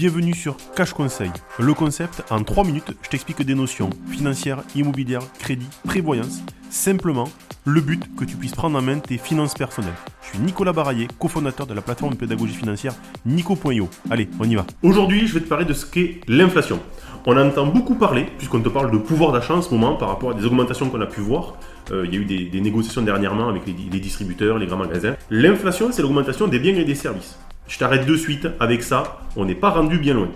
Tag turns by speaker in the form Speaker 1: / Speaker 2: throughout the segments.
Speaker 1: Bienvenue sur Cash Conseil. Le concept, en 3 minutes, je t'explique des notions financières, immobilières, crédit, prévoyance. Simplement, le but que tu puisses prendre en main tes finances personnelles. Je suis Nicolas Baraillé, cofondateur de la plateforme de pédagogie financière Nico.io. Allez, on y va. Aujourd'hui, je vais te parler de ce qu'est l'inflation. On entend beaucoup parler, puisqu'on te parle de pouvoir d'achat en ce moment par rapport à des augmentations qu'on a pu voir. Euh, il y a eu des, négociations dernièrement avec les, les distributeurs, les grands magasins. L'inflation, c'est l'augmentation des biens et des services. Je t'arrête de suite avec ça, on n'est pas rendu bien loin.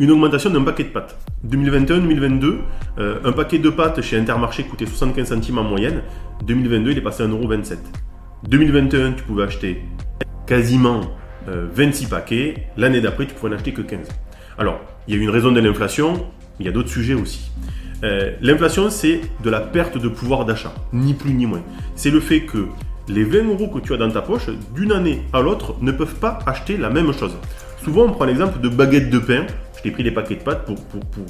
Speaker 1: Une augmentation d'un paquet de pâtes. 2021-2022, euh, un paquet de pâtes chez Intermarché coûtait 75 centimes en moyenne. 2022, il est passé à 1,27€. 2021, tu pouvais acheter quasiment 26 euh, paquets. L'année d'après, tu pouvais en acheter que 15. Alors, il y a une raison de l'inflation, il y a d'autres sujets aussi. Euh, l'inflation, c'est de la perte de pouvoir d'achat, ni plus ni moins. C'est le fait que les 20 euros que tu as dans ta poche, d'une année à l'autre, ne peuvent pas acheter la même chose. Souvent, on prend l'exemple de baguettes de pain. Je t'ai pris des paquets de pâtes pour,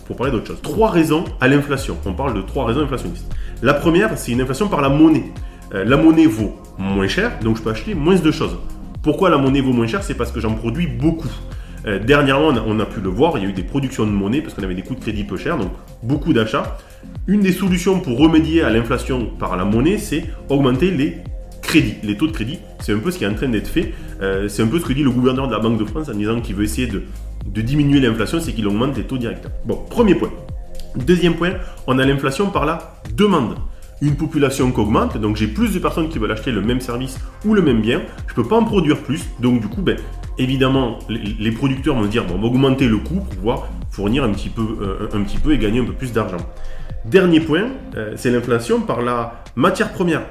Speaker 1: pour, parler d'autre chose. Trois raisons à l'inflation. On parle de trois raisons inflationnistes. La première, c'est une inflation par la monnaie. Euh, la monnaie vaut moins cher, donc je peux acheter moins de choses. Pourquoi la monnaie vaut moins cher? C'est parce que j'en produis beaucoup. Euh, dernièrement, on a, pu le voir, il y a eu des productions de monnaie parce qu'on avait des coûts de crédit peu chers, donc beaucoup d'achats. Une des solutions pour remédier à l'inflation par la monnaie, c'est augmenter les les taux de crédit. C'est un peu ce qui est en train d'être fait. Euh, c'est un peu ce que dit le gouverneur de la Banque de France en disant qu'il veut essayer de, diminuer l'inflation, c'est qu'il augmente les taux directeurs. Bon, premier point. Deuxième point, on a l'inflation par la demande. Une population qui augmente, donc j'ai plus de personnes qui veulent acheter le même service ou le même bien. Je ne peux pas en produire plus, donc du coup, ben, évidemment, les, producteurs vont dire bon, on va augmenter le coût pour pouvoir fournir un petit peu, euh, un petit peu et gagner un peu plus d'argent. Dernier point, euh, c'est l'inflation par la matière première.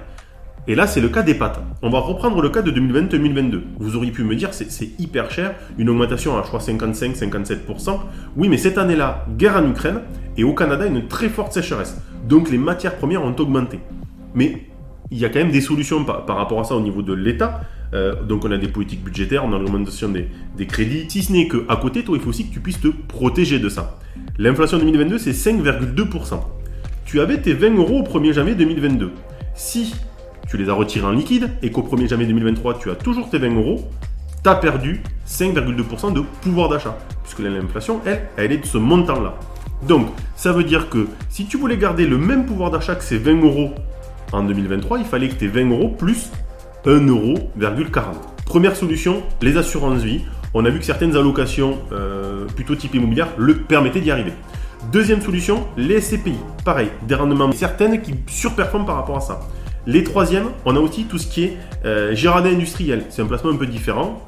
Speaker 1: Et là, c'est le cas des pâtes. On va reprendre le cas de 2020-2022. Vous auriez pu me dire, c'est hyper cher, une augmentation à, je crois, 55-57%. Oui, mais cette année-là, guerre en Ukraine, et au Canada, une très forte sécheresse. Donc les matières premières ont augmenté. Mais il y a quand même des solutions par, rapport à ça au niveau de l'État. Euh, donc on a des politiques budgétaires, on a l'augmentation des, des, crédits. Si ce n'est qu'à côté, toi, il faut aussi que tu puisses te protéger de ça. L'inflation 2022, c'est 5,2%. Tu avais tes 20 euros au 1er janvier 2022. Si tu les as retirés en liquide et qu'au 1er janvier 2023, tu as toujours tes 20 euros, tu as perdu 5,2% de pouvoir d'achat. Puisque l'inflation, elle, elle est de ce montant-là. Donc, ça veut dire que si tu voulais garder le même pouvoir d'achat que ces 20 euros en 2023, il fallait que tes 20 euros plus 1,40 euro. Première solution, les assurances vie. On a vu que certaines allocations, euh, plutôt type immobilière, le permettaient d'y arriver. Deuxième solution, les SCPI. Pareil, des rendements certaines qui surperforment par rapport à ça. Les troisièmes, on a aussi tout ce qui est euh, industriel. C'est un placement un peu différent.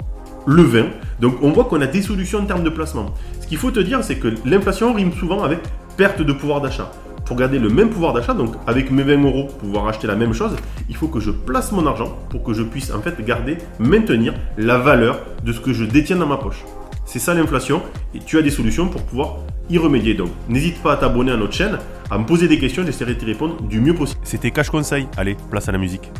Speaker 1: Le vin. Donc on voit qu'on a des solutions en termes de placement. Ce qu'il faut te dire, c'est que l'inflation rime souvent avec perte de pouvoir d'achat. Pour garder le même pouvoir d'achat, donc avec mes 20 euros, pouvoir acheter la même chose, il faut que je place mon argent pour que je puisse en fait garder, maintenir la valeur de ce que je détiens dans ma poche. C'est ça l'inflation et tu as des solutions pour pouvoir y remédier. Donc n'hésite pas à t'abonner à notre chaîne, à me poser des questions, j'essaierai de te répondre du mieux possible. C'était Cash Conseil. Allez, place à la musique.